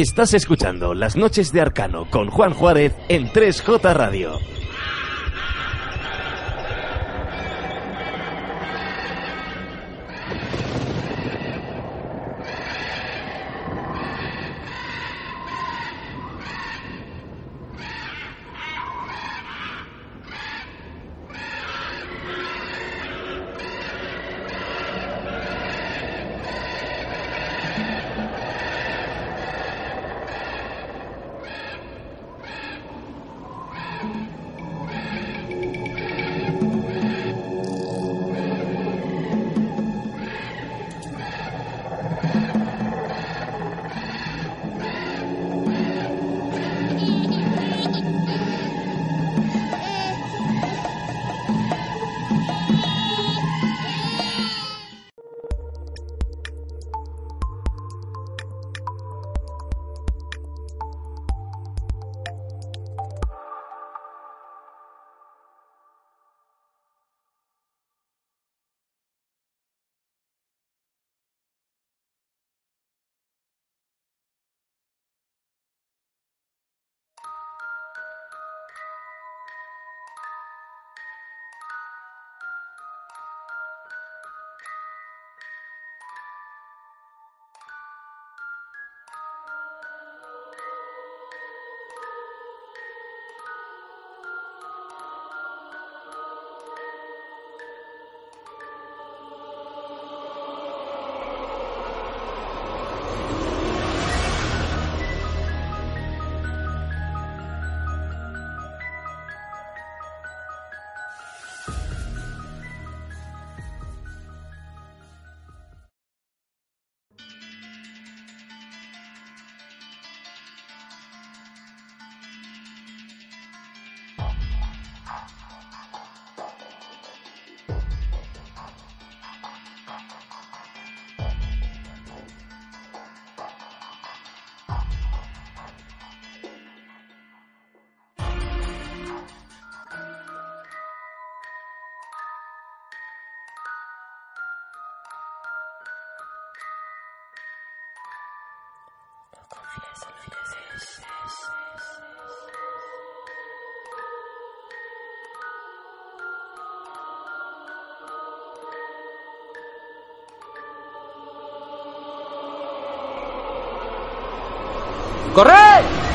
Estás escuchando Las Noches de Arcano con Juan Juárez en 3J Radio. ¡Corre!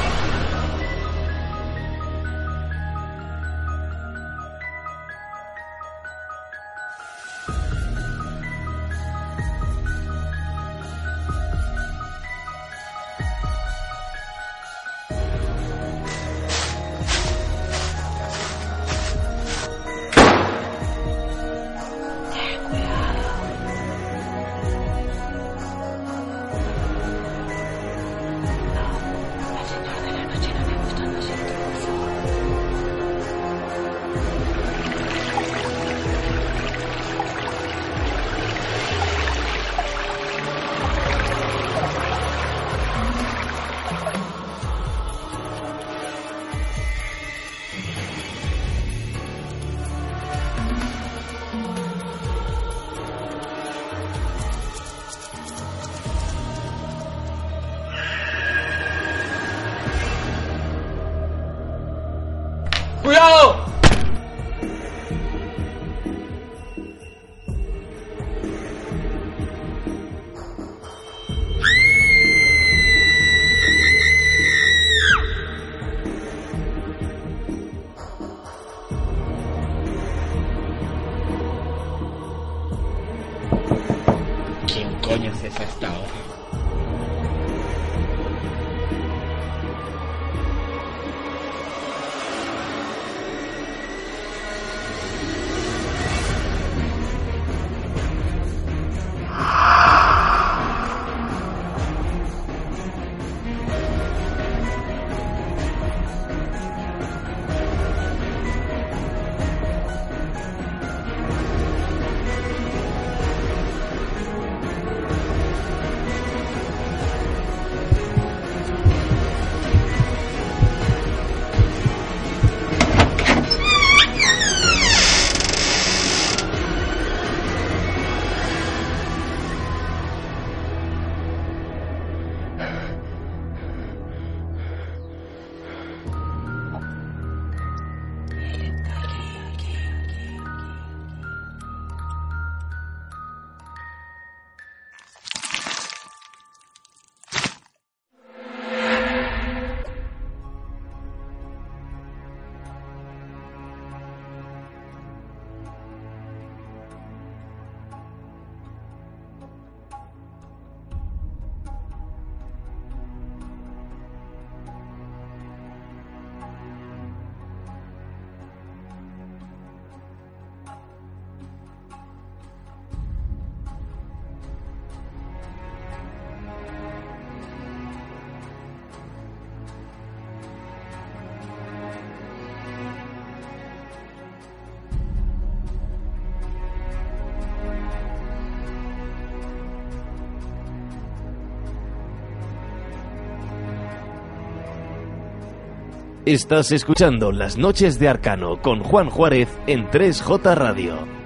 Estás escuchando Las Noches de Arcano con Juan Juárez en 3J Radio.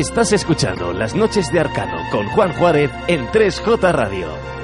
Estás escuchando Las Noches de Arcano con Juan Juárez en 3J Radio.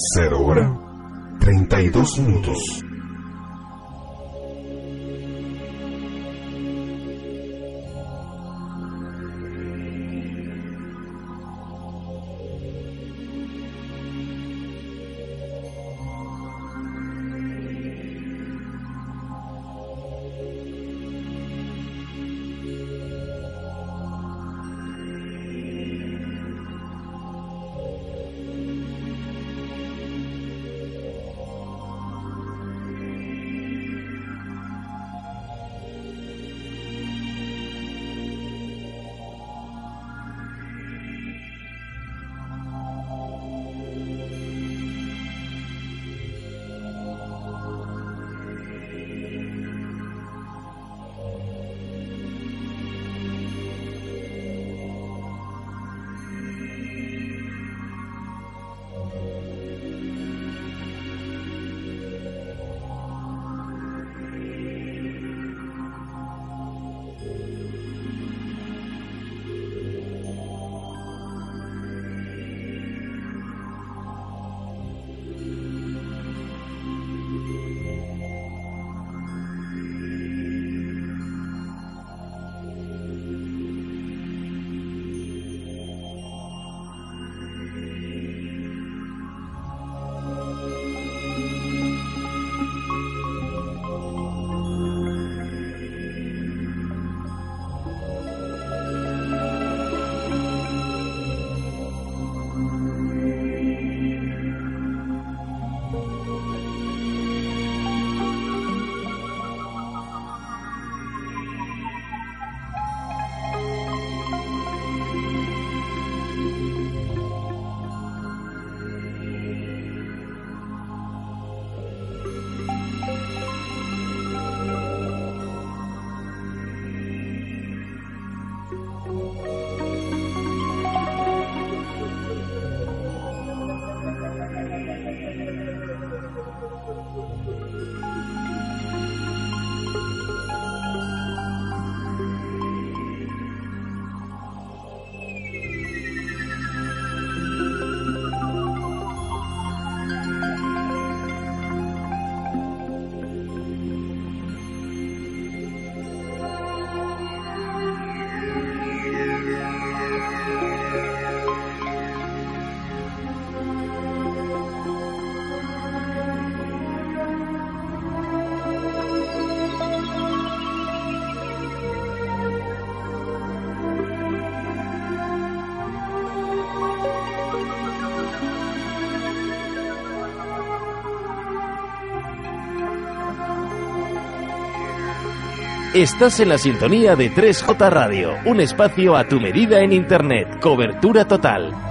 Cero hora, 32 minutos. Estás en la sintonía de 3J Radio, un espacio a tu medida en Internet, cobertura total.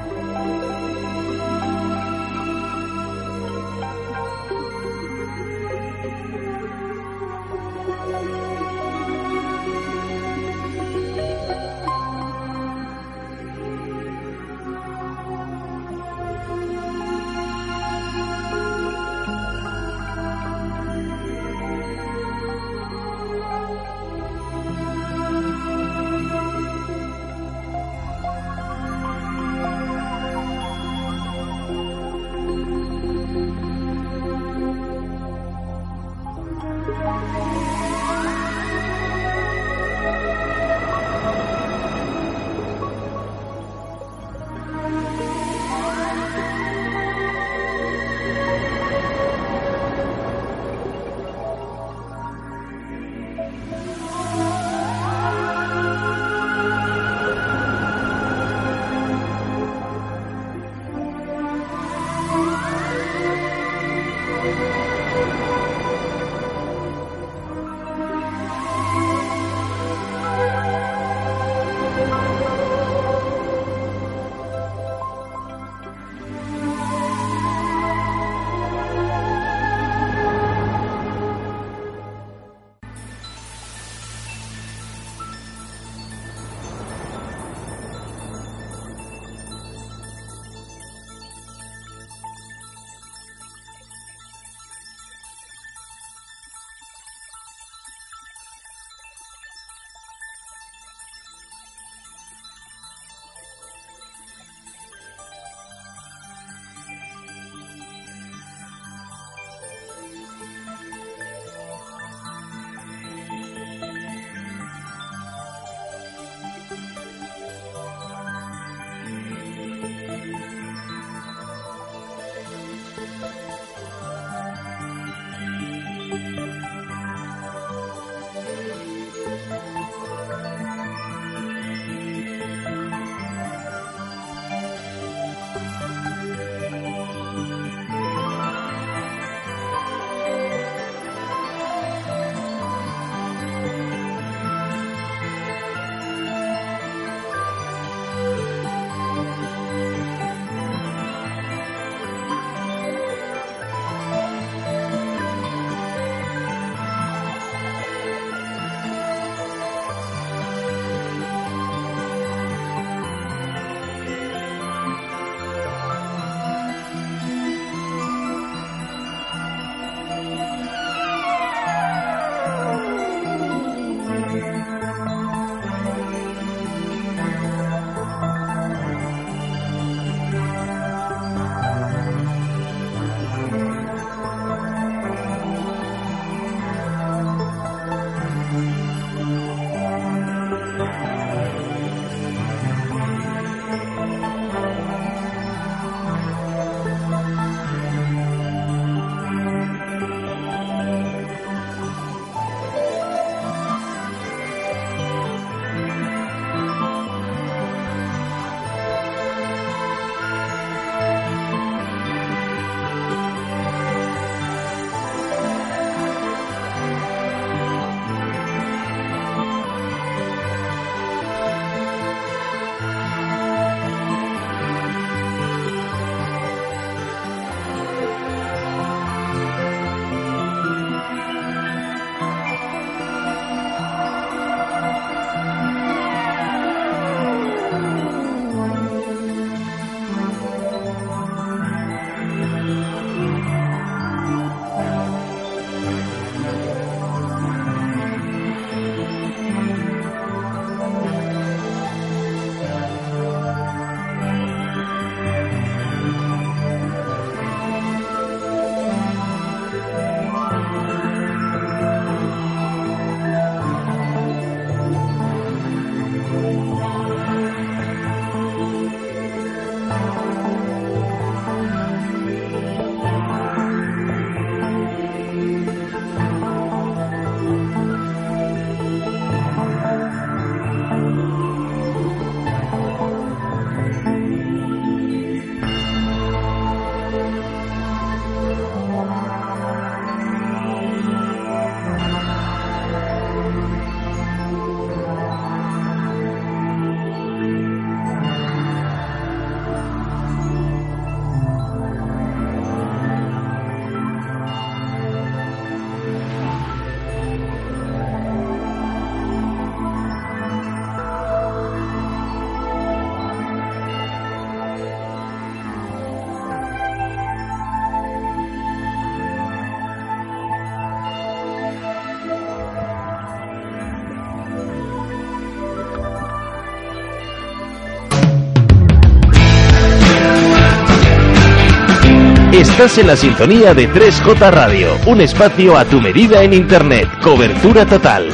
Estás en la sintonía de 3J Radio, un espacio a tu medida en Internet, cobertura total.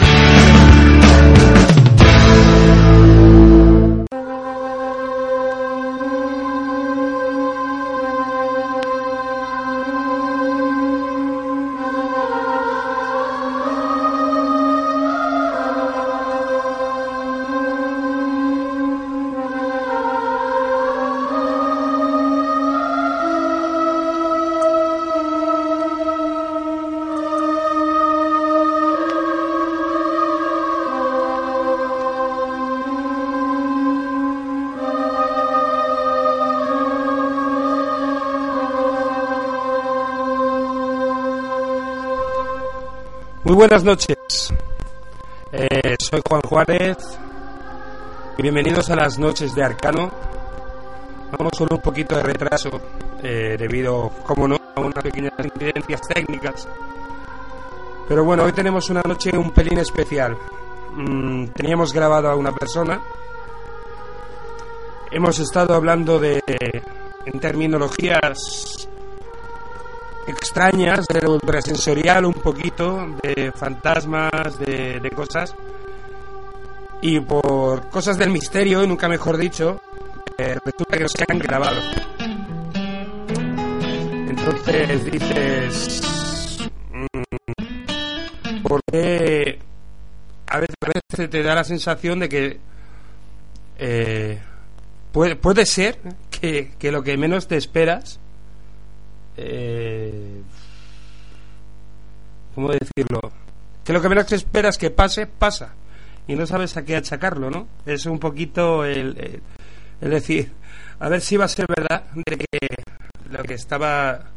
Buenas noches. Eh, soy Juan Juárez y bienvenidos a las noches de Arcano. Vamos con un poquito de retraso eh, debido, como no, a unas pequeñas incidencias técnicas. Pero bueno, hoy tenemos una noche un pelín especial. Mm, teníamos grabado a una persona. Hemos estado hablando de, en terminologías extrañas, de ultrasensorial un poquito, de fantasmas, de, de cosas. Y por cosas del misterio, nunca mejor dicho, eh, resulta que no se han grabado. Entonces dices, mm, ¿por qué a veces, a veces te da la sensación de que eh, puede, puede ser que, que lo que menos te esperas eh, ¿cómo decirlo? Que lo que menos esperas que pase, pasa. Y no sabes a qué achacarlo, ¿no? Es un poquito el, el, decir, a ver si va a ser verdad de que lo que estaba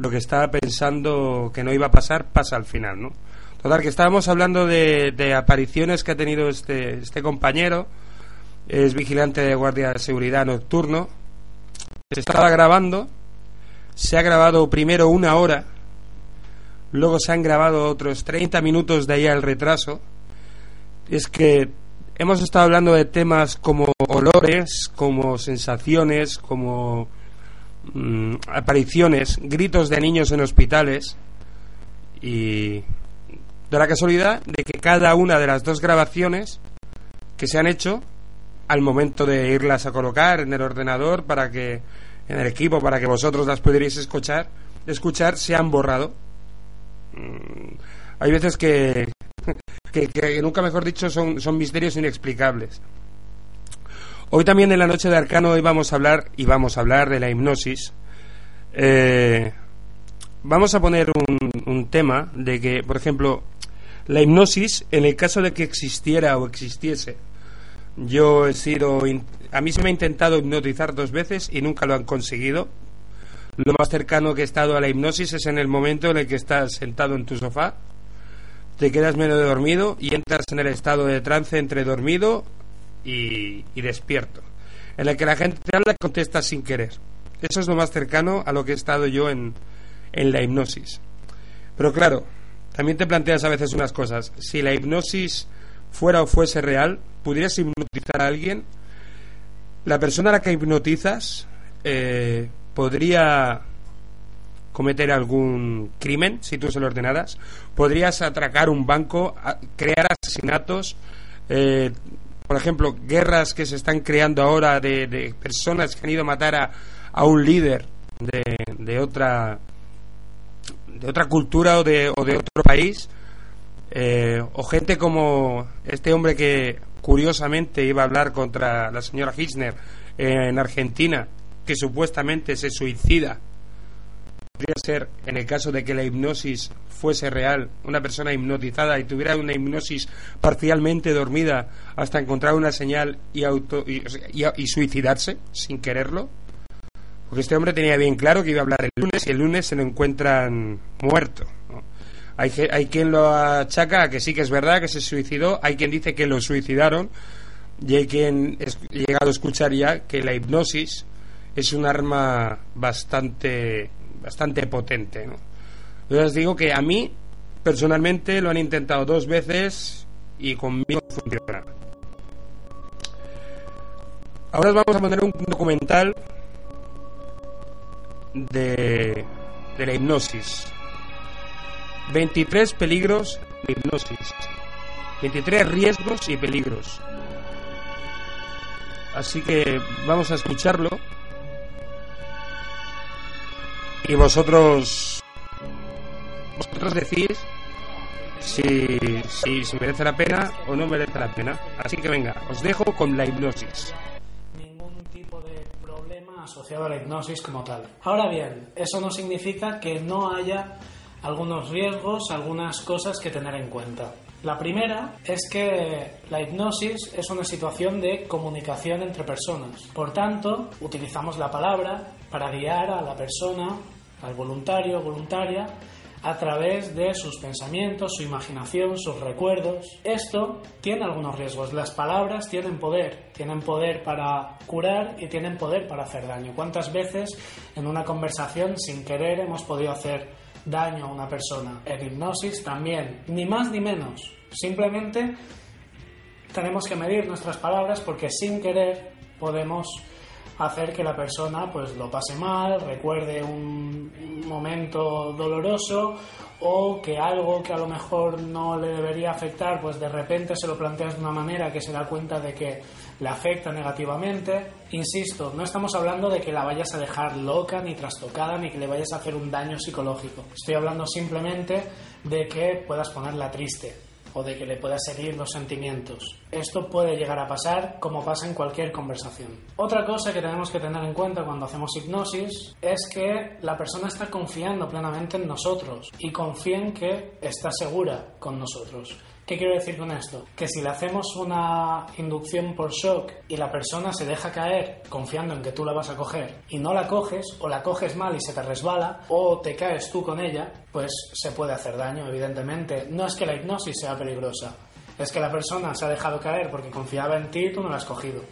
lo que estaba pensando que no iba a pasar pasa al final, ¿no? Total, que estábamos hablando de, de apariciones que ha tenido este, este compañero, es vigilante de guardia de seguridad nocturno, se estaba grabando se ha grabado primero una hora, luego se han grabado otros 30 minutos de ahí al retraso. Es que hemos estado hablando de temas como olores, como sensaciones, como mmm, apariciones, gritos de niños en hospitales y de la casualidad de que cada una de las dos grabaciones que se han hecho al momento de irlas a colocar en el ordenador para que en el equipo para que vosotros las pudierais escuchar, escuchar se han borrado. Mm, hay veces que, que, nunca mejor dicho, son, son misterios inexplicables. Hoy también en la noche de Arcano hoy vamos a hablar y vamos a hablar de la hipnosis. Eh, vamos a poner un, un tema de que, por ejemplo, la hipnosis, en el caso de que existiera o existiese, yo he sido a mí se me ha intentado hipnotizar dos veces y nunca lo han conseguido. Lo más cercano que he estado a la hipnosis es en el momento en el que estás sentado en tu sofá, te quedas medio dormido y entras en el estado de trance entre dormido y, y despierto, en el que la gente te habla y contesta sin querer. Eso es lo más cercano a lo que he estado yo en, en la hipnosis. Pero claro, también te planteas a veces unas cosas. Si la hipnosis fuera o fuese real, ¿pudieras hipnotizar a alguien? La persona a la que hipnotizas eh, podría cometer algún crimen si tú se lo ordenaras, podrías atracar un banco, crear asesinatos, eh, por ejemplo, guerras que se están creando ahora de, personas que han ido a matar a, a un líder de, de, otra de otra cultura o de, o de otro país, eh, o gente como este hombre que curiosamente iba a hablar contra la señora Hitchner en Argentina, que supuestamente se suicida. Podría ser, en el caso de que la hipnosis fuese real, una persona hipnotizada y tuviera una hipnosis parcialmente dormida hasta encontrar una señal y, auto, y suicidarse sin quererlo. Porque este hombre tenía bien claro que iba a hablar el lunes y el lunes se lo encuentran muerto. Hay, hay quien lo achaca a que sí que es verdad que se suicidó, hay quien dice que lo suicidaron y hay quien ha llegado a escuchar ya que la hipnosis es un arma bastante, bastante potente. ¿no? Digo que a mí, personalmente, lo han intentado dos veces y conmigo funciona. Ahora os vamos a poner un documental de, de la hipnosis. 23 peligros de hipnosis. 23 riesgos y peligros. Así que vamos a escucharlo. Y vosotros vosotros decís si, si, si merece la pena o no merece la pena. Así que venga, os dejo con la hipnosis ningún tipo de problema asociado a la hipnosis como tal. Ahora bien, eso no significa que no haya algunos riesgos, algunas cosas que tener en cuenta. La primera es que la hipnosis es una situación de comunicación entre personas. Por tanto, utilizamos la palabra para guiar a la persona, al voluntario o voluntaria, a través de sus pensamientos, su imaginación, sus recuerdos. Esto tiene algunos riesgos. Las palabras tienen poder, tienen poder para curar y tienen poder para hacer daño. ¿Cuántas veces en una conversación sin querer hemos podido hacer daño a una persona? En hipnosis también, ni más ni menos. Simplemente tenemos que medir nuestras palabras porque sin querer podemos hacer que la persona pues lo pase mal, recuerde un momento doloroso o que algo que a lo mejor no le debería afectar, pues de repente se lo planteas de una manera que se da cuenta de que le afecta negativamente. Insisto, no estamos hablando de que la vayas a dejar loca ni trastocada ni que le vayas a hacer un daño psicológico. Estoy hablando simplemente de que puedas ponerla triste o de que le puedas herir los sentimientos. Esto puede llegar a pasar como pasa en cualquier conversación. Otra cosa que tenemos que tener en cuenta cuando hacemos hipnosis es que la persona está confiando plenamente en nosotros y confía en que está segura con nosotros. ¿Qué quiero decir con esto? Que si le hacemos una inducción por shock y la persona se deja caer confiando en que tú la vas a coger y no la coges o la coges mal y se te resbala o te caes tú con ella, pues se puede hacer daño, evidentemente. No es que la hipnosis sea peligrosa, es que la persona se ha dejado caer porque confiaba en ti y tú no la has cogido.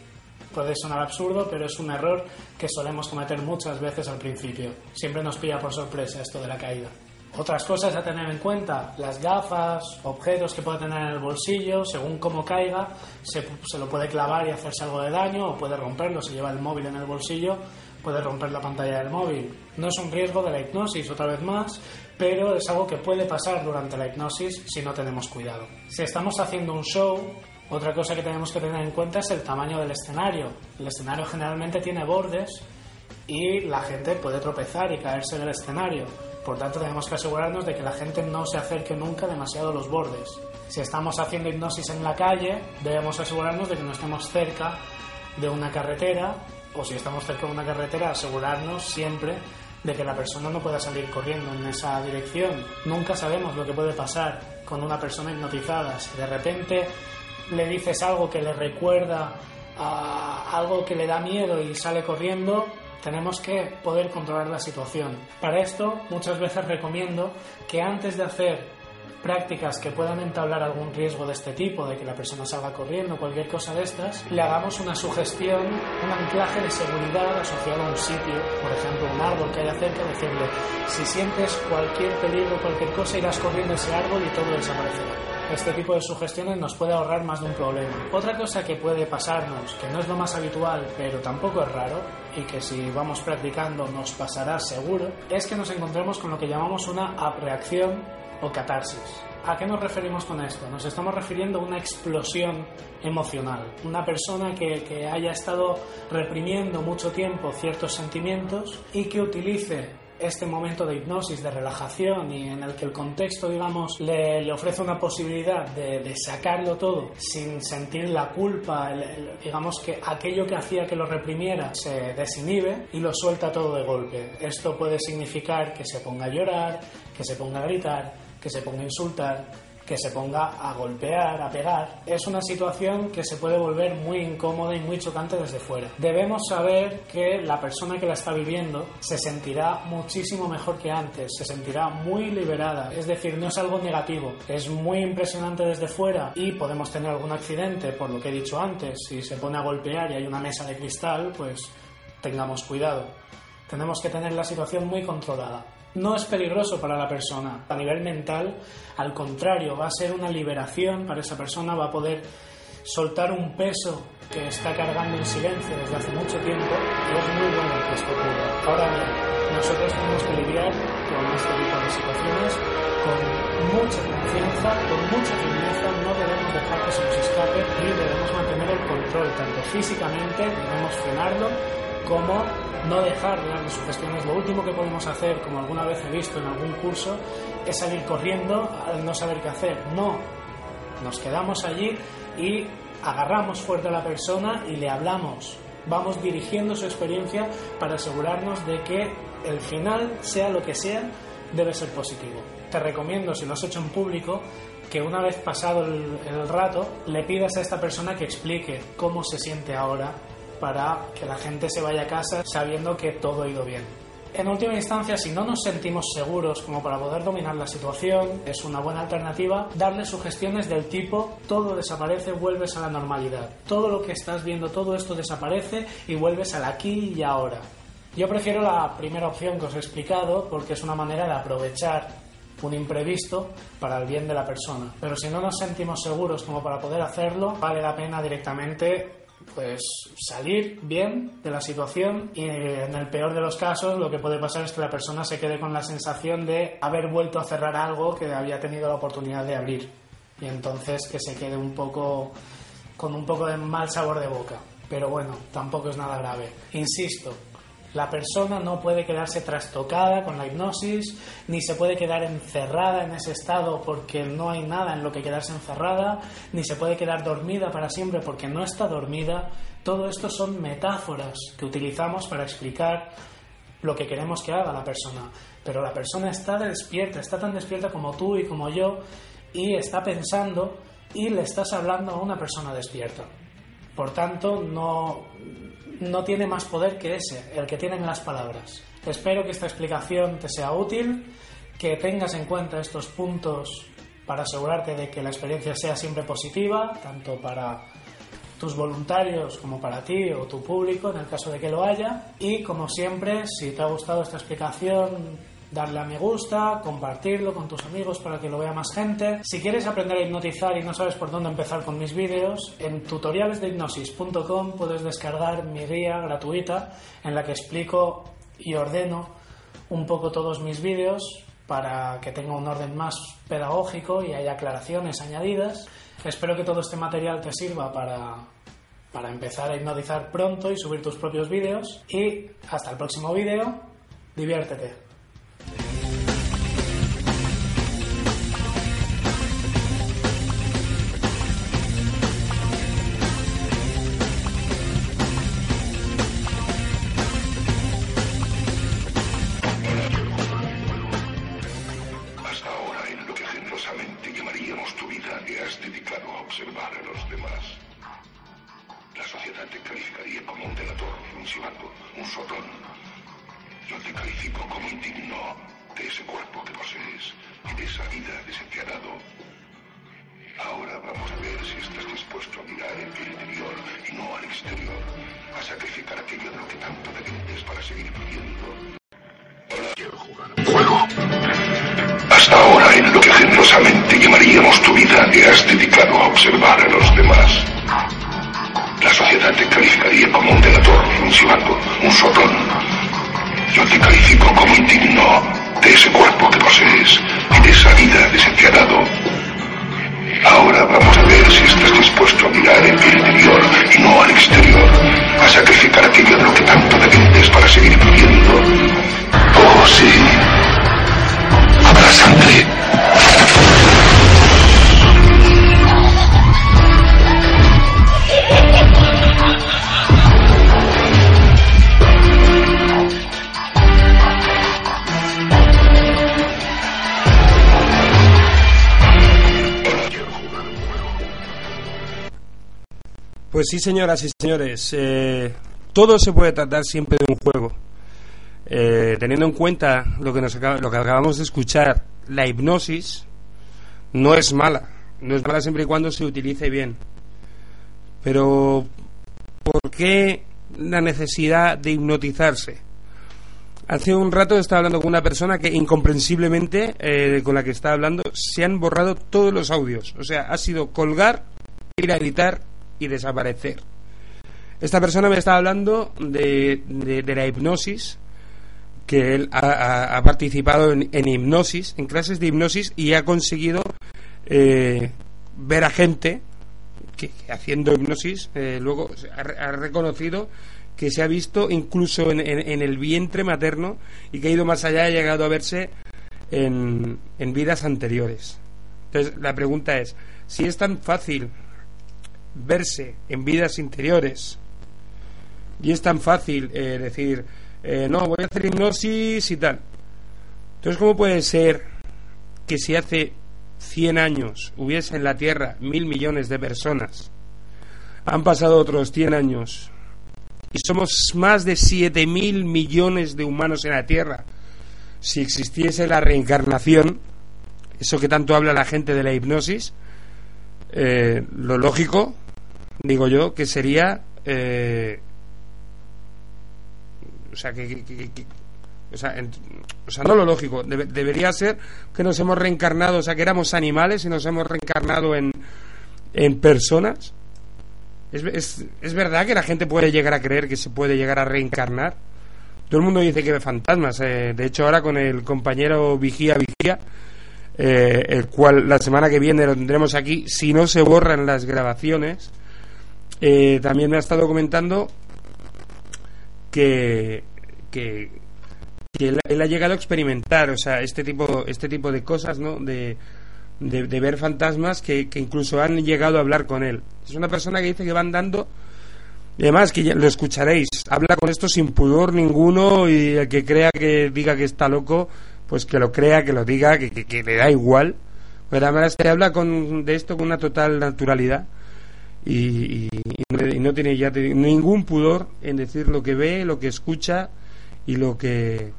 Puede sonar absurdo, pero es un error que solemos cometer muchas veces al principio. Siempre nos pilla por sorpresa esto de la caída. Otras cosas a tener en cuenta, las gafas, objetos que puede tener en el bolsillo, según cómo caiga, se, se, lo puede clavar y hacerse algo de daño o puede romperlo, si lleva el móvil en el bolsillo, puede romper la pantalla del móvil. No es un riesgo de la hipnosis, otra vez más, pero es algo que puede pasar durante la hipnosis si no tenemos cuidado. Si estamos haciendo un show, otra cosa que tenemos que tener en cuenta es el tamaño del escenario. El escenario generalmente tiene bordes y la gente puede tropezar y caerse del escenario. Por tanto, tenemos que asegurarnos de que la gente no se acerque nunca demasiado a los bordes. Si estamos haciendo hipnosis en la calle, debemos asegurarnos de que no estemos cerca de una carretera o si estamos cerca de una carretera, asegurarnos siempre de que la persona no pueda salir corriendo en esa dirección. Nunca sabemos lo que puede pasar con una persona hipnotizada. Si de repente le dices algo que le recuerda a algo que le da miedo y sale corriendo, tenemos que poder controlar la situación. Para esto, muchas veces recomiendo que antes de hacer prácticas que puedan entablar algún riesgo de este tipo, de que la persona salga corriendo, cualquier cosa de estas, le hagamos una sugestión, un anclaje de seguridad asociado a un sitio, por ejemplo, un árbol que haya cerca, decirle, si sientes cualquier peligro, cualquier cosa, irás corriendo ese árbol y todo desaparecerá. Este tipo de sugestiones nos puede ahorrar más de un problema. Otra cosa que puede pasarnos, que no es lo más habitual, pero tampoco es raro, y que si vamos practicando nos pasará seguro, es que nos encontremos con lo que llamamos una reacción o catarsis. ¿A qué nos referimos con esto? Nos estamos refiriendo a una explosión emocional. Una persona que, que, haya estado reprimiendo mucho tiempo ciertos sentimientos y que utilice este momento de hipnosis, de relajación y en el que el contexto, digamos, le, le ofrece una posibilidad de, de, sacarlo todo sin sentir la culpa, el, el, digamos que aquello que hacía que lo reprimiera se desinhibe y lo suelta todo de golpe. Esto puede significar que se ponga a llorar, que se ponga a gritar, que se ponga a insultar, que se ponga a golpear, a pegar, es una situación que se puede volver muy incómoda y muy chocante desde fuera. Debemos saber que la persona que la está viviendo se sentirá muchísimo mejor que antes, se sentirá muy liberada, es decir, no es algo negativo, es muy impresionante desde fuera y podemos tener algún accidente, por lo que he dicho antes, si se pone a golpear y hay una mesa de cristal, pues tengamos cuidado. Tenemos que tener la situación muy controlada no es peligroso para la persona. A nivel mental, al contrario, va a ser una liberación para esa persona, va a poder soltar un peso que está cargando en silencio desde hace mucho tiempo y es muy bueno que esto ocurra. Ahora bien, nosotros tenemos que lidiar con este tipo de situaciones con mucha confianza, con mucha firmeza, no debemos dejar que se nos escape y debemos mantener el control, tanto físicamente, debemos frenarlo, como no dejar de darle sugestiones. Lo último que podemos hacer, como alguna vez he visto en algún curso, es salir corriendo al no saber qué hacer. No, nos quedamos allí y agarramos fuerte a la persona y le hablamos. Vamos dirigiendo su experiencia para asegurarnos de que el final, sea lo que sea, debe ser positivo. Te recomiendo, si lo has hecho en público, que una vez pasado el, el rato, le pidas a esta persona que explique cómo se siente ahora para que la gente se vaya a casa sabiendo que todo ha ido bien. En última instancia, si no nos sentimos seguros como para poder dominar la situación, es una buena alternativa darle sugestiones del tipo todo desaparece, vuelves a la normalidad. Todo lo que estás viendo, todo esto desaparece y vuelves al aquí y ahora. Yo prefiero la primera opción que os he explicado porque es una manera de aprovechar un imprevisto para el bien de la persona. Pero si no nos sentimos seguros como para poder hacerlo, vale la pena directamente pues salir bien de la situación y en el peor de los casos lo que puede pasar es que la persona se quede con la sensación de haber vuelto a cerrar algo que había tenido la oportunidad de abrir y entonces que se quede un poco con un poco de mal sabor de boca. Pero bueno, tampoco es nada grave. Insisto, la persona no puede quedarse trastocada con la hipnosis, ni se puede quedar encerrada en ese estado porque no hay nada en lo que quedarse encerrada, ni se puede quedar dormida para siempre porque no está dormida. Todo esto son metáforas que utilizamos para explicar lo que queremos que haga la persona. Pero la persona está despierta, está tan despierta como tú y como yo, y está pensando y le estás hablando a una persona despierta. Por tanto, no, no tiene más poder que ese, el que tienen las palabras. Espero que esta explicación te sea útil, que tengas en cuenta estos puntos para asegurarte de que la experiencia sea siempre positiva, tanto para tus voluntarios como para ti o tu público, en el caso de que lo haya. Y como siempre, si te ha gustado esta explicación, darle a me gusta, compartirlo con tus amigos para que lo vea más gente. Si quieres aprender a hipnotizar y no sabes por dónde empezar con mis vídeos, en tutorialesdehipnosis.com puedes descargar mi guía gratuita en la que explico y ordeno un poco todos mis vídeos para que tenga un orden más pedagógico y haya aclaraciones añadidas. Espero que todo este material te sirva para, para empezar a hipnotizar pronto y subir tus propios vídeos. Y hasta el próximo vídeo, diviértete. Generosamente llamaríamos tu vida te has dedicado a observar a los demás. La sociedad te calificaría como un delator, un chivato, un sotón. Yo te califico como indigno de ese cuerpo que posees y de esa vida desenfrenado. Ahora vamos a ver si estás dispuesto a mirar en tu interior y no al exterior, a sacrificar aquello de lo que tanto dependes para seguir viviendo. Ahora quiero jugar un juego. Hasta ahora que generosamente llamaríamos tu vida te has dedicado a observar a los demás. La sociedad te calificaría como un delator, un chivato, un sotón. Yo te califico como indigno de ese cuerpo que posees y de esa vida desenfrenado. Ahora vamos a ver si estás dispuesto a mirar en tu interior y no al exterior, a sacrificar aquello de lo que tanto dependes para seguir viviendo. Oh, sí. Habrá sangre. Pues sí, señoras y señores, eh, todo se puede tratar siempre de un juego. Eh, teniendo en cuenta lo que, nos acaba- lo que acabamos de escuchar, la hipnosis no es mala. No es mala siempre y cuando se utilice bien. Pero, ¿por qué la necesidad de hipnotizarse? Hace un rato estaba hablando con una persona que incomprensiblemente, eh, con la que estaba hablando, se han borrado todos los audios. O sea, ha sido colgar, ir a gritar y desaparecer. Esta persona me estaba hablando de, de, la hipnosis, que él ha, participado en, hipnosis, en clases de hipnosis y ha conseguido eh, ver a gente que, haciendo hipnosis eh, luego ha, reconocido que se ha visto incluso en, el vientre materno y que ha ido más allá y ha llegado a verse en, en vidas anteriores. Entonces la pregunta es, si es tan fácil verse en vidas interiores y es tan fácil eh, decir, eh, no, voy a hacer hipnosis y tal. Entonces, ¿cómo puede ser que si hace 100 años hubiese en la Tierra mil millones de personas, han pasado otros 100 años y somos más de 7 mil millones de humanos en la Tierra, si existiese la reencarnación, eso que tanto habla la gente de la hipnosis, eh, lo lógico, digo yo, que sería eh, o sea, que, o, sea, o sea, no lo lógico. debería ser que nos hemos reencarnado, o sea, que éramos animales y nos hemos reencarnado en, en personas. ¿Es, es, es verdad que la gente puede llegar a creer que se puede llegar a reencarnar? Todo el mundo dice que ve fantasmas. Eh, de hecho, ahora con el compañero Vigía Vigía, eh, el cual la semana que viene lo tendremos aquí, si no se borran las grabaciones, eh, también me ha estado comentando que, que, él, ha llegado a experimentar, o sea, este tipo, este tipo de cosas, ¿no? De, de, ver fantasmas que, que, incluso han llegado a hablar con él. Es una persona que dice que va andando, y además que ya lo escucharéis, habla con esto sin pudor ninguno y el que crea que diga que está loco, pues que lo crea, que lo diga, que, que, le da igual. Pero además se habla con, de esto con una total naturalidad y, no tiene ya ningún pudor en decir lo que ve, lo que escucha y lo que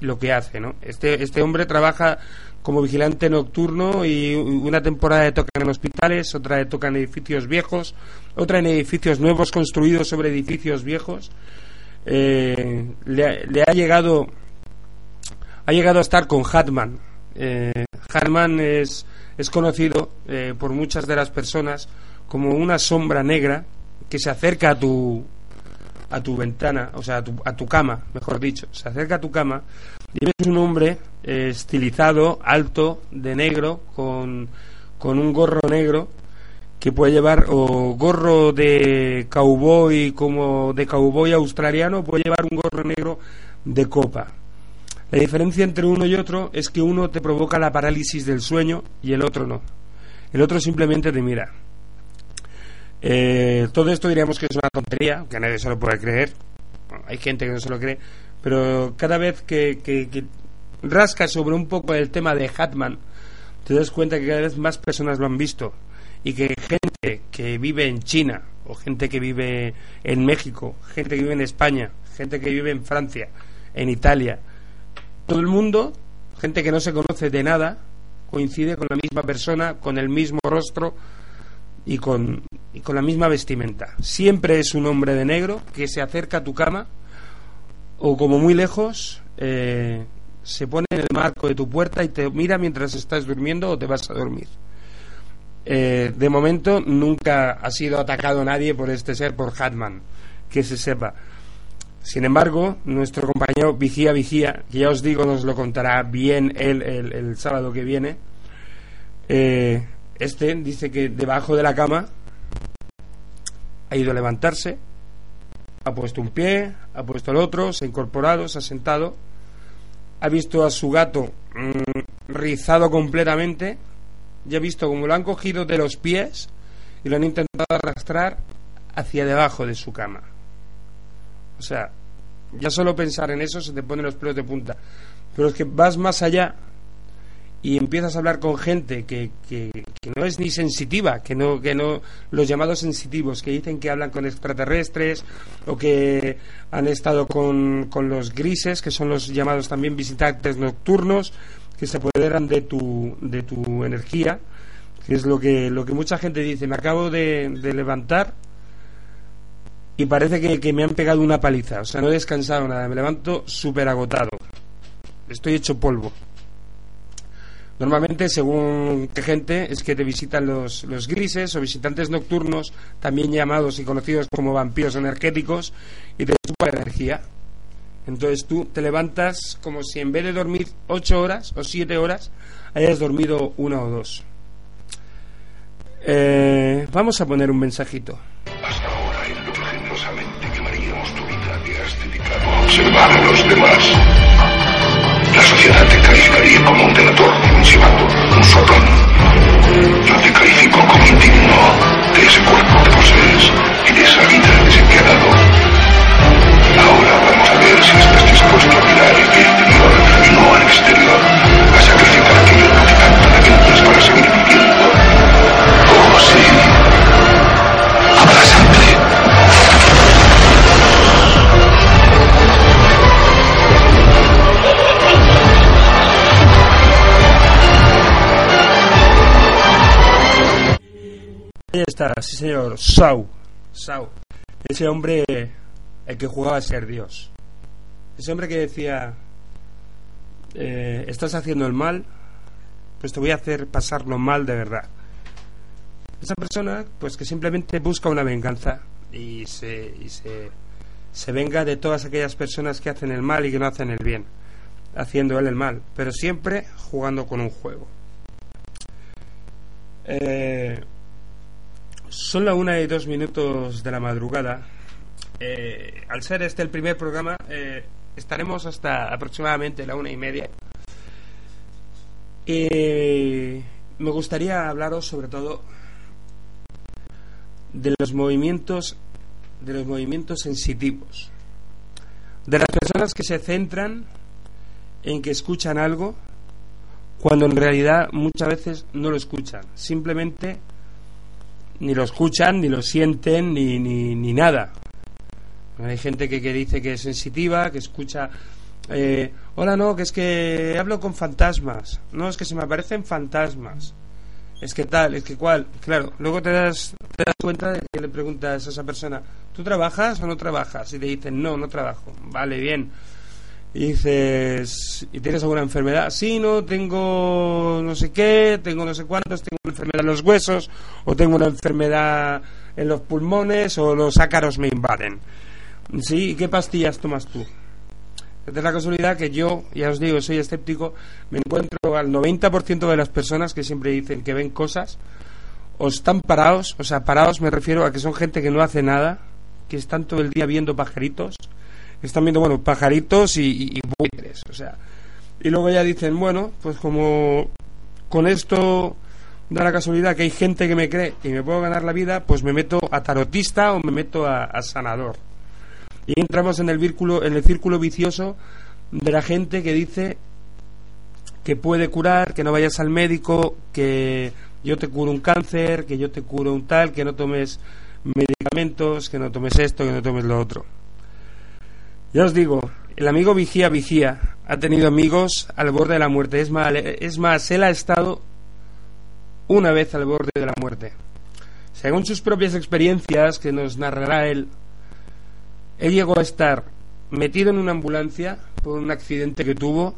lo que hace, ¿no? Este este hombre trabaja como vigilante nocturno y una temporada de toca en hospitales, otra de toca en edificios viejos, otra en edificios nuevos construidos sobre edificios viejos. Eh, le, ha llegado ha llegado a estar con Hatman. Eh, Hatman es, es conocido eh, por muchas de las personas como una sombra negra que se acerca a tu a tu ventana, o sea, a tu, a tu cama, mejor dicho, se acerca a tu cama y ves un hombre eh, estilizado, alto, de negro, con, con un gorro negro que puede llevar o gorro de cowboy como de cowboy australiano, puede llevar un gorro negro de copa. La diferencia entre uno y otro es que uno te provoca la parálisis del sueño y el otro no. El otro simplemente te mira. Eh, todo esto diríamos que es una tontería, que nadie se lo puede creer. hay gente que no se lo cree, pero cada vez que, que, rascas sobre un poco el tema de Hatman, te das cuenta que cada vez más personas lo han visto y que gente que vive en China o gente que vive en México, gente que vive en España, gente que vive en Francia, en Italia, todo el mundo, gente que no se conoce de nada, coincide con la misma persona, con el mismo rostro, y con, y con la misma vestimenta. Siempre es un hombre de negro que se acerca a tu cama o como muy lejos eh, se pone en el marco de tu puerta y te mira mientras estás durmiendo o te vas a dormir. Eh, de momento nunca ha sido atacado nadie por este ser, por Hatman, que se sepa. Sin embargo, nuestro compañero Vigía Vigía, que ya os digo nos lo contará bien él el, el sábado que viene, eh, este dice que debajo de la cama ha ido a levantarse, ha puesto un pie, ha puesto el otro, se ha incorporado, se ha sentado, ha visto a su gato mm, rizado completamente, y ha visto como lo han cogido de los pies y lo han intentado arrastrar hacia debajo de su cama. O sea, ya solo pensar en eso se te ponen los pelos de punta. Pero es que vas más allá y empiezas a hablar con gente que, que, no es ni sensitiva, que no, que no, los llamados sensitivos, que dicen que hablan con extraterrestres o que han estado con, con los grises, que son los llamados también visitantes nocturnos, que se apoderan de tu, de tu energía, que es lo que, lo que mucha gente dice. Me acabo de, de levantar y parece que, que me han pegado una paliza, o sea, no he descansado nada, me levanto súper agotado, estoy hecho polvo. Normalmente, según qué gente, es que te visitan los, los grises o visitantes nocturnos, también llamados y conocidos como vampiros energéticos, y te chupan energía. Entonces tú te levantas como si en vez de dormir ocho horas o siete horas, hayas dormido una o dos. Eh, vamos a poner un mensajito. Observar a los demás. La sociedad te calificaría como un delator, un chivato, un soplón. Yo te califico como indigno de ese cuerpo que posees y de esa vida que se te ha dado. Ahora vamos a ver si estás dispuesto a mirar el interior y no al exterior, Ahí está, sí señor, Sau. Sau. Ese hombre, el que jugaba a ser Dios. Ese hombre que decía, eh, estás haciendo el mal, pues te voy a hacer pasarlo mal de verdad. Esa persona, pues que simplemente busca una venganza y se, y se, se venga de todas aquellas personas que hacen el mal y que no hacen el bien, haciendo él el mal, pero siempre jugando con un juego. Eh, son la una y dos minutos de la madrugada. Eh, al ser este el primer programa, eh, estaremos hasta aproximadamente la una y media. Me gustaría hablaros sobre todo de los movimientos de los movimientos sensitivos de las personas que se centran en que escuchan algo cuando en realidad muchas veces no lo escuchan simplemente ni lo escuchan ni lo sienten ni, ni, ni nada hay gente que, que dice que es sensitiva que escucha eh, hola no que es que hablo con fantasmas no es que se me aparecen fantasmas es que tal, es que cual. Claro, luego te das, te das cuenta de que le preguntas a esa persona, ¿tú trabajas o no trabajas? Y te dicen, no, no trabajo. Vale, bien. Y dices, ¿y tienes alguna enfermedad? Sí, no, tengo no sé qué, tengo no sé cuántos, tengo una enfermedad en los huesos, o tengo una enfermedad en los pulmones, o los ácaros me invaden. Sí, ¿y qué pastillas tomas tú? Es la casualidad que yo, ya os digo, soy escéptico, me encuentro al 90% de las personas que siempre dicen que ven cosas, o están parados, o sea, parados me refiero a que son gente que no hace nada, que están todo el día viendo pajaritos, están viendo, bueno, pajaritos y, y, buitres, o sea, y luego ya dicen, bueno, pues como con esto da la casualidad que hay gente que me cree y me puedo ganar la vida, pues me meto a tarotista o me meto a, a sanador. Y entramos en el círculo, en el círculo vicioso de la gente que dice que puede curar, que no vayas al médico, que yo te curo un cáncer, que yo te curo un tal, que no tomes medicamentos, que no tomes esto, que no tomes lo otro. Ya os digo, el amigo vigía vigía ha tenido amigos al borde de la muerte. Es más, es más, él ha estado una vez al borde de la muerte. Según sus propias experiencias, que nos narrará él, él llegó a estar metido en una ambulancia por un accidente que tuvo,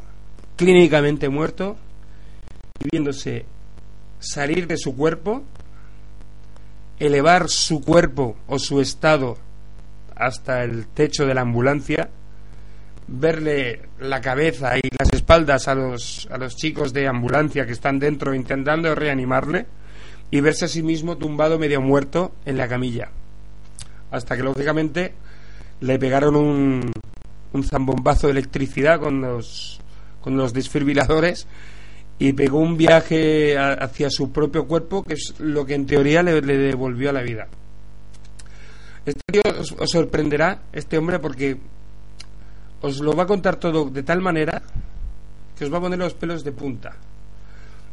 clínicamente muerto, y viéndose salir de su cuerpo, elevar su cuerpo o su estado hasta el techo de la ambulancia, verle la cabeza y las espaldas a los, a los chicos de ambulancia que están dentro intentando reanimarle y verse a sí mismo tumbado medio muerto en la camilla. Hasta que lógicamente le pegaron un, un zambombazo de electricidad con los, con los desfibriladores y pegó un viaje hacia su propio cuerpo, que es lo que en teoría le, le devolvió a la vida. Este tío os, sorprenderá, este hombre, porque os lo va a contar todo de tal manera que os va a poner los pelos de punta.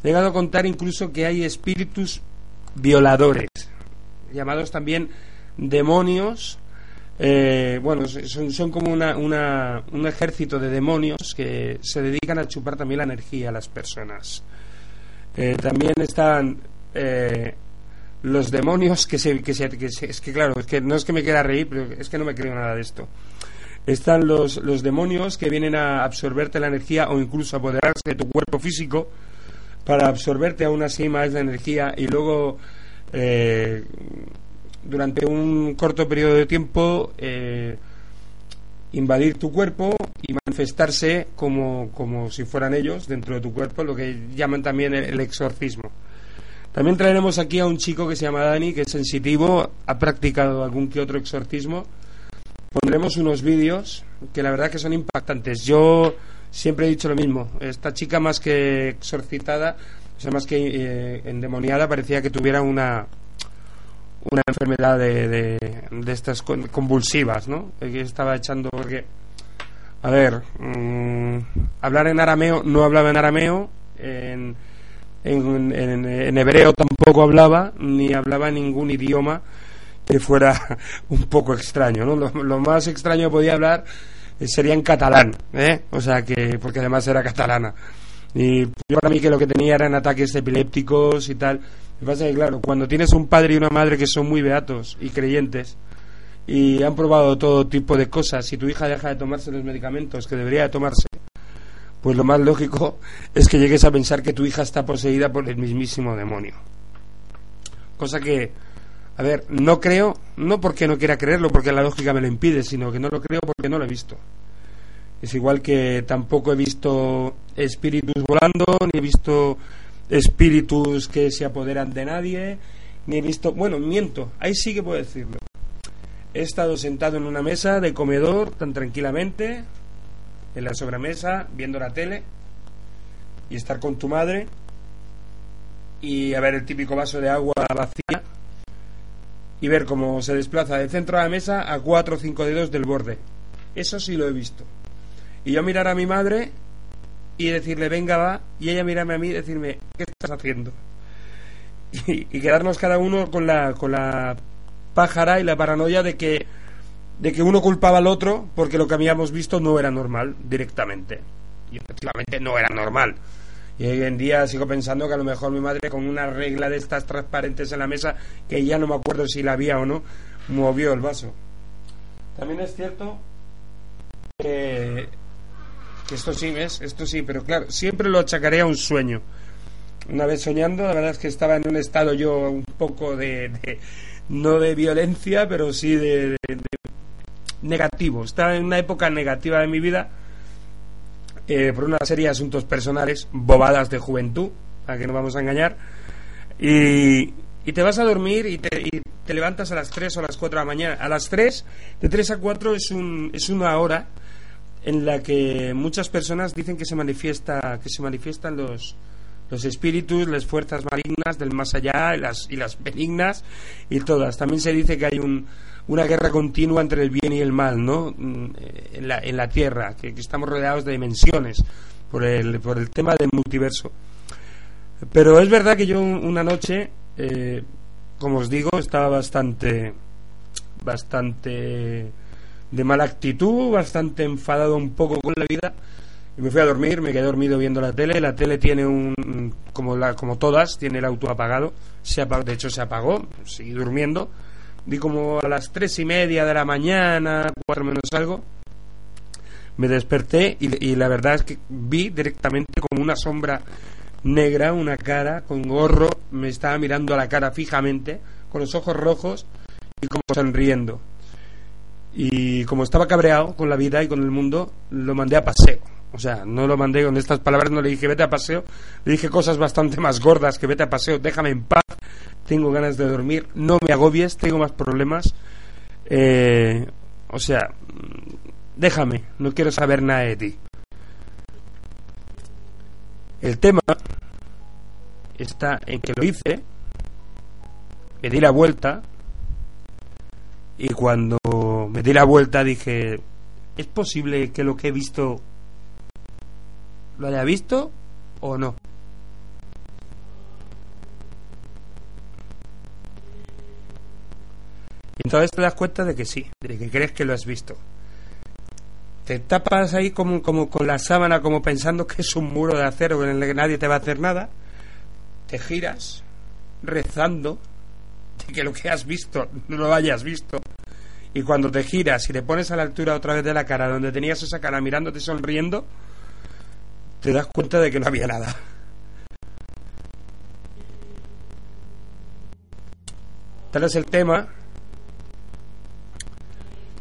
He llegado a contar incluso que hay espíritus violadores, llamados también demonios eh, bueno, son, son como una, un ejército de demonios que se dedican a chupar también la energía a las personas. Eh, también están eh, los demonios que se, que se, que Es que claro, es que no es que me quiera reír, pero es que no me creo nada de esto. Están los, los demonios que vienen a absorberte la energía o incluso apoderarse de tu cuerpo físico para absorberte aún así más la energía y luego eh, durante un corto periodo de tiempo eh, invadir tu cuerpo y manifestarse como, como si fueran ellos dentro de tu cuerpo, lo que llaman también el exorcismo. También traeremos aquí a un chico que se llama Dani, que es sensitivo, ha practicado algún que otro exorcismo. Pondremos unos vídeos que la verdad que son impactantes. Yo siempre he dicho lo mismo. Esta chica más que exorcitada, o sea, más que eh, endemoniada, parecía que tuviera una una enfermedad de, de, estas con- convulsivas, ¿no? Eh, Que estaba echando porque a ver, mm, hablar en arameo no hablaba en arameo, en, en, en- hebreo tampoco hablaba, ni hablaba ningún idioma que fuera un poco extraño, ¿no? Lo, más extraño que podía hablar eh, sería en catalán, ¿eh? O sea que, porque además era catalana. Y yo para mí que lo que tenía eran ataques epilépticos y tal. Que pasa que, claro, cuando tienes un padre y una madre que son muy beatos y creyentes y han probado todo tipo de cosas, si tu hija deja de tomarse los medicamentos que debería de tomarse, pues lo más lógico es que llegues a pensar que tu hija está poseída por el mismísimo demonio. Cosa que, a ver, no creo, no porque no quiera creerlo, porque la lógica me lo impide, sino que no lo creo porque no lo he visto. Es igual que tampoco he visto espíritus volando, ni he visto espíritus que se apoderan de nadie, ni he visto, bueno, miento, ahí sí que puedo decirlo. He estado sentado en una mesa de comedor tan tranquilamente, en la sobremesa, viendo la tele, y estar con tu madre, y a ver el típico vaso de agua vacía, y ver cómo se desplaza del centro de la mesa a cuatro o cinco dedos del borde. Eso sí lo he visto. Y yo mirar a mi madre y decirle, venga, va, y ella mirarme a mí y decirme, ¿qué estás haciendo? Y, y quedarnos cada uno con la, con la pájara y la paranoia de que, de que uno culpaba al otro porque lo que habíamos visto no era normal directamente. Y efectivamente no era normal. Y hoy en día sigo pensando que a lo mejor mi madre con una regla de estas transparentes en la mesa, que ya no me acuerdo si la había o no, movió el vaso. También es cierto que, esto sí, ¿ves? Esto sí, pero claro, siempre lo achacaré a un sueño. Una vez soñando, la verdad es que estaba en un estado yo un poco de, de- no de violencia, pero sí de negativo. Estaba en una época negativa de mi vida eh, por una serie de asuntos personales, bobadas de juventud, para que no vamos a engañar. Y, y te vas a dormir y te, y te levantas a las 3 o a las 4 de la mañana. A las 3, de 3 a 4 es, un, es una hora en la que muchas personas dicen que se manifiesta que se manifiestan los los espíritus, las fuerzas malignas del más allá las, y las benignas y todas. También se dice que hay un, una guerra continua entre el bien y el mal, ¿no? Mm, eh, En la, en la Tierra, que, estamos rodeados de dimensiones por el, por el tema del multiverso. Pero es verdad que yo un- una noche, eh, como os digo, estaba bastante, bastante de mala actitud, bastante enfadado un poco con la vida y me fui a dormir, me quedé dormido viendo la tele. La tele tiene un, como, la, como todas, tiene el auto apagado. Se de hecho, se apagó, seguí durmiendo. Vi como a las tres y media de la mañana, cuatro menos algo. Me desperté y, y la verdad es que vi directamente como una sombra negra, una cara con gorro, me estaba mirando a la cara fijamente, con los ojos rojos y como sonriendo. Y como estaba cabreado con la vida y con el mundo, lo mandé a paseo. O sea, no lo mandé con estas palabras, no le dije vete a paseo, le dije cosas bastante más gordas que vete a paseo, déjame en paz, tengo ganas de dormir, no me agobies, tengo más problemas. Eh, o sea, déjame, no quiero saber nada de ti. El tema está en que lo hice, me di la vuelta y cuando me di la vuelta dije, ¿es posible que lo que he visto lo haya visto o no? entonces te das cuenta de que sí, de que crees que lo has visto. Te tapas ahí como, como con la sábana, como pensando que es un muro de acero en el que nadie te va a hacer nada. Te giras rezando de que lo que has visto no lo hayas visto. Y cuando te giras y te pones a la altura otra vez de la cara donde tenías esa cara mirándote sonriendo, te das cuenta de que no había nada. Tal es el tema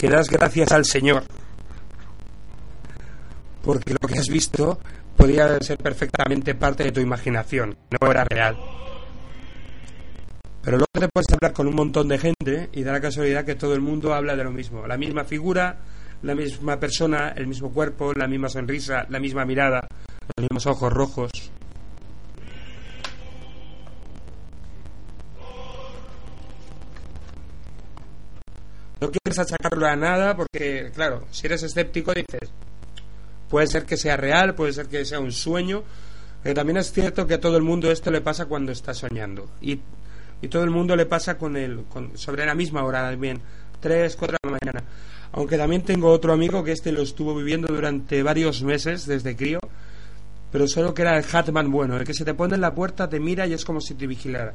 que das gracias al Señor. Porque lo que has visto podía ser perfectamente parte de tu imaginación, no era real. Pero luego te puedes hablar con un montón de gente y da la casualidad que todo el mundo habla de lo mismo. La misma figura, la misma persona, el mismo cuerpo, la misma sonrisa, la misma mirada, los mismos ojos rojos. No quieres achacarlo a nada porque, claro, si eres escéptico dices, puede ser que sea real, puede ser que sea un sueño, pero también es cierto que a todo el mundo esto le pasa cuando está soñando. Y, y todo el mundo le pasa con el, con, sobre la misma hora también, 3, 4 de la mañana. Aunque también tengo otro amigo que este lo estuvo viviendo durante varios meses desde crío, pero solo que era el Hatman bueno, el que se te pone en la puerta, te mira y es como si te vigilara.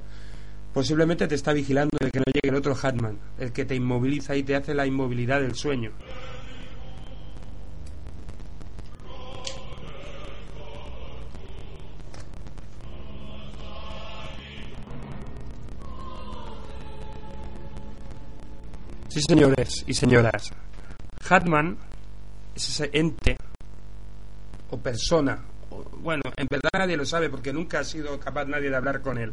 Posiblemente te está vigilando de que no llegue el otro Hatman, el que te inmoviliza y te hace la inmovilidad del sueño. Sí, señores y señoras. Hatman es ese ente o persona. bueno, en verdad nadie lo sabe porque nunca ha sido capaz nadie de hablar con él.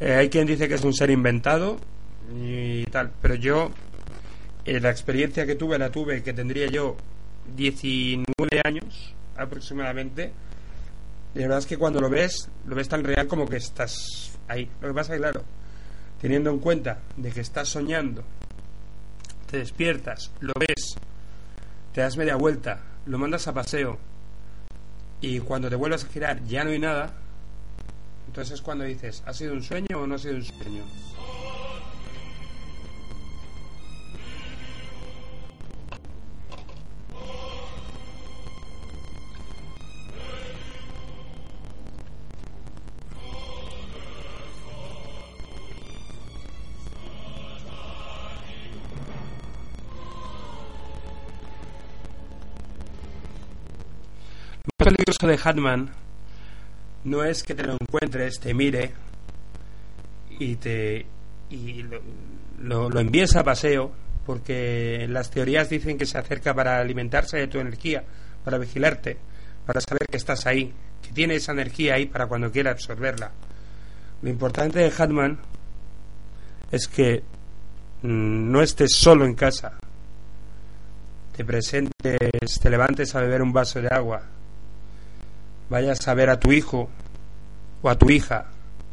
Eh, hay quien dice que es un ser inventado y tal, pero yo, eh, la experiencia que tuve, la tuve, que tendría yo 19 años aproximadamente. La verdad es que cuando lo ves, lo ves tan real como que estás ahí. Lo que pasa es claro, teniendo en cuenta de que estás soñando, te despiertas, lo ves, te das media vuelta, lo mandas a paseo y cuando te vuelvas a girar ya no hay nada, entonces es cuando dices, ¿ha sido un sueño o no ha sido un sueño? De no es que te lo encuentres, te mire y te y lo, lo, envíes a paseo, porque las teorías dicen que se acerca para alimentarse de tu energía, para vigilarte, para saber que estás ahí, que tiene esa energía ahí para cuando quiera absorberla. Lo importante de Hatman es que mm, no estés solo en casa, te presentes, te levantes a beber un vaso de agua, vayas a ver a tu hijo o a tu hija,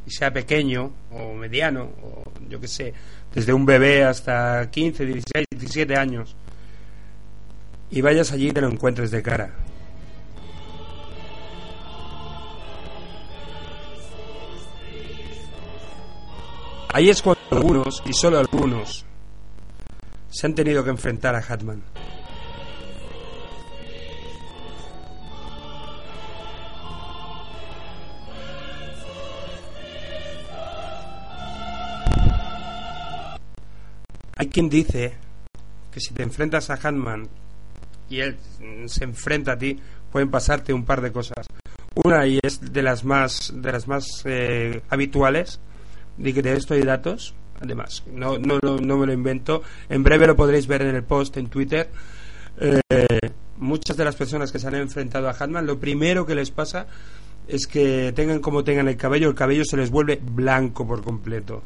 y sea pequeño o mediano, o yo qué sé, desde un bebé hasta 15, 16, 17 años, y vayas allí y te lo encuentres de cara. Ahí es cuando algunos, y solo algunos, se han tenido que enfrentar a Hatman. Hay quien dice que si te enfrentas a Hatman y él mm, se enfrenta a ti, pueden pasarte un par de cosas. Una y es de las más de las más eh, habituales, de que de esto datos. Además, no, no, no, no me lo invento. En breve lo podréis ver en el post en Twitter. Eh, muchas de las personas que se han enfrentado a Hatman, lo primero que les pasa es que tengan como tengan el cabello, el cabello se les vuelve blanco por completo.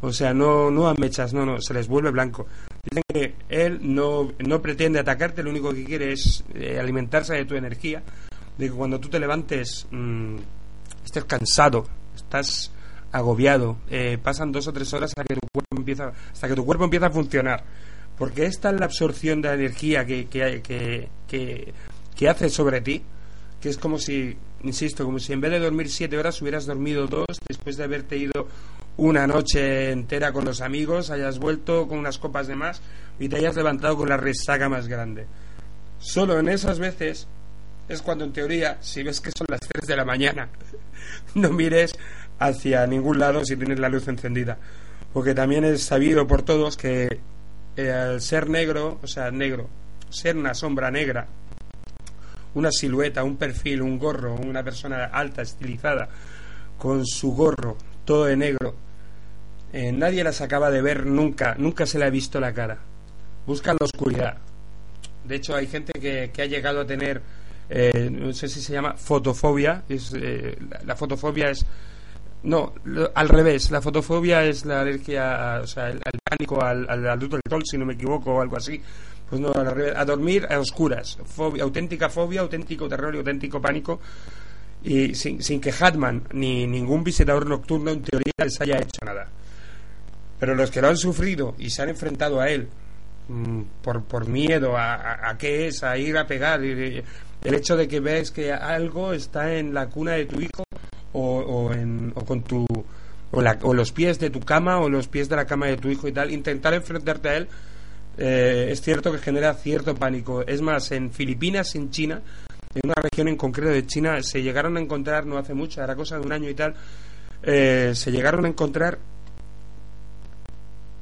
O sea, no, no a mechas, no, no, se les vuelve blanco. Dicen que él no, no pretende atacarte, lo único que quiere es eh, alimentarse de tu energía. De que cuando tú te levantes mmm, estés cansado, estás agobiado, eh, pasan dos o tres horas hasta que tu cuerpo empieza, hasta que tu cuerpo empieza a funcionar. Porque esta es la absorción de la energía que, que, que, que, que hace sobre ti, que es como si, insisto, como si en vez de dormir siete horas hubieras dormido dos después de haberte ido una noche entera con los amigos, hayas vuelto con unas copas de más y te hayas levantado con la resaca más grande. Solo en esas veces es cuando en teoría, si ves que son las 3 de la mañana, no mires hacia ningún lado si tienes la luz encendida. Porque también es sabido por todos que eh, al ser negro, o sea, negro, ser una sombra negra, una silueta, un perfil, un gorro, una persona alta, estilizada, con su gorro todo de negro, Eh, nadie las acaba de ver nunca, nunca se le ha visto la cara. Buscan la oscuridad. De hecho, hay gente que, que ha llegado a tener, eh, no sé si se llama fotofobia. Es, eh, la, fotofobia es. No, al revés. La fotofobia es la alergia, o sea, el, el pánico al, al, al del sol, si no me equivoco, o algo así. Pues no, al revés. A dormir a oscuras. Fobia, auténtica fobia, auténtico terror y auténtico pánico. Y sin, sin que Hatman ni ningún visitador nocturno en teoría les haya hecho nada. Pero los que lo han sufrido y se han enfrentado a él mm, por, por miedo a, a, qué es, a ir a pegar, el hecho de que ves que algo está en la cuna de tu hijo o, o, en, o con tu o, la- o los pies de tu cama o los pies de la cama de tu hijo y tal, intentar enfrentarte a él eh, es cierto que genera cierto pánico. Es más, en Filipinas, en China, en una región en concreto de China, se llegaron a encontrar no hace mucho, era cosa de un año y tal, eh, se llegaron a encontrar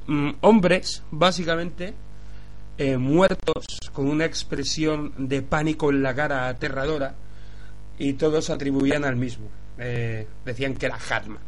mm, hombres, básicamente, eh, muertos con una expresión de pánico en la cara aterradora y todos atribuían al mismo. Eh, decían que era Hatman.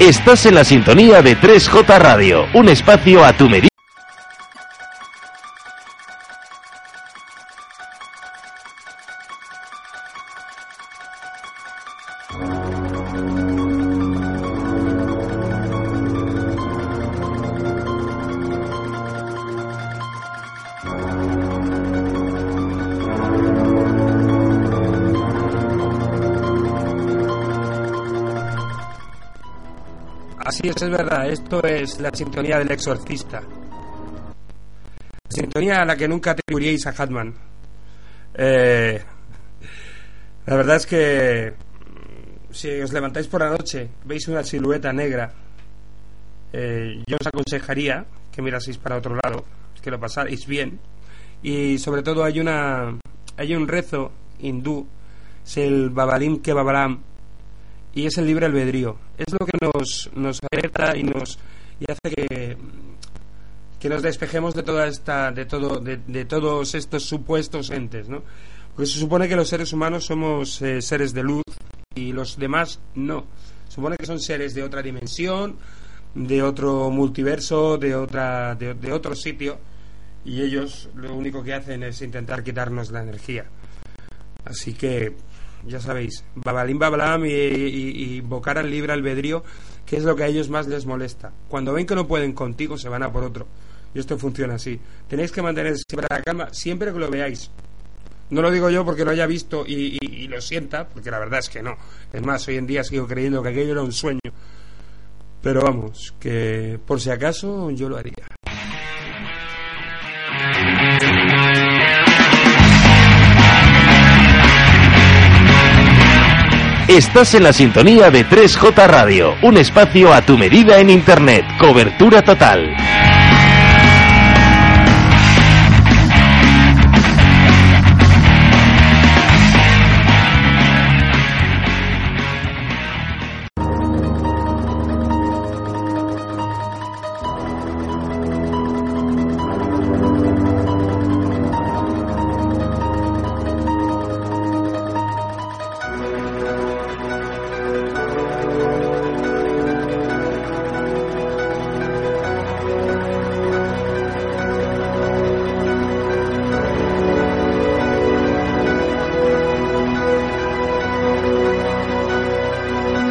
Estás en la sintonía de 3J Radio, un espacio a tu medida. Es, verdad. Esto es la sintonía del exorcista. La sintonía a la que nunca atribuiríais a Hatman. Eh, la verdad es que mm, si os levantáis por la noche, veis una silueta negra, eh, yo os aconsejaría que miraseis para otro lado, que lo pasarais bien. Y sobre todo hay una hay un rezo hindú, es el Babalim que Babalam, y es el libre albedrío. Es lo que nos, nos alerta y nos y hace que, que nos despejemos de toda esta de todo de, de todos estos supuestos entes, ¿no? Porque se supone que los seres humanos somos eh, seres de luz y los demás no. Se supone que son seres de otra dimensión, de otro multiverso, de otra de, de otro sitio y ellos lo único que hacen es intentar quitarnos la energía. Así que ya sabéis, babalim babalam y, y- invocar al libre albedrío, que es lo que a ellos más les molesta. Cuando ven que no pueden contigo, se van a por otro. Y esto funciona así. Tenéis que mantener siempre la calma, siempre que lo veáis. No lo digo yo porque lo haya visto y, y- y lo sienta, porque la verdad es que no. Es más, hoy en día sigo creyendo que aquello era un sueño. Pero vamos, que por si acaso yo lo haría. Estás en la sintonía de 3J Radio, un espacio a tu medida en Internet, cobertura total.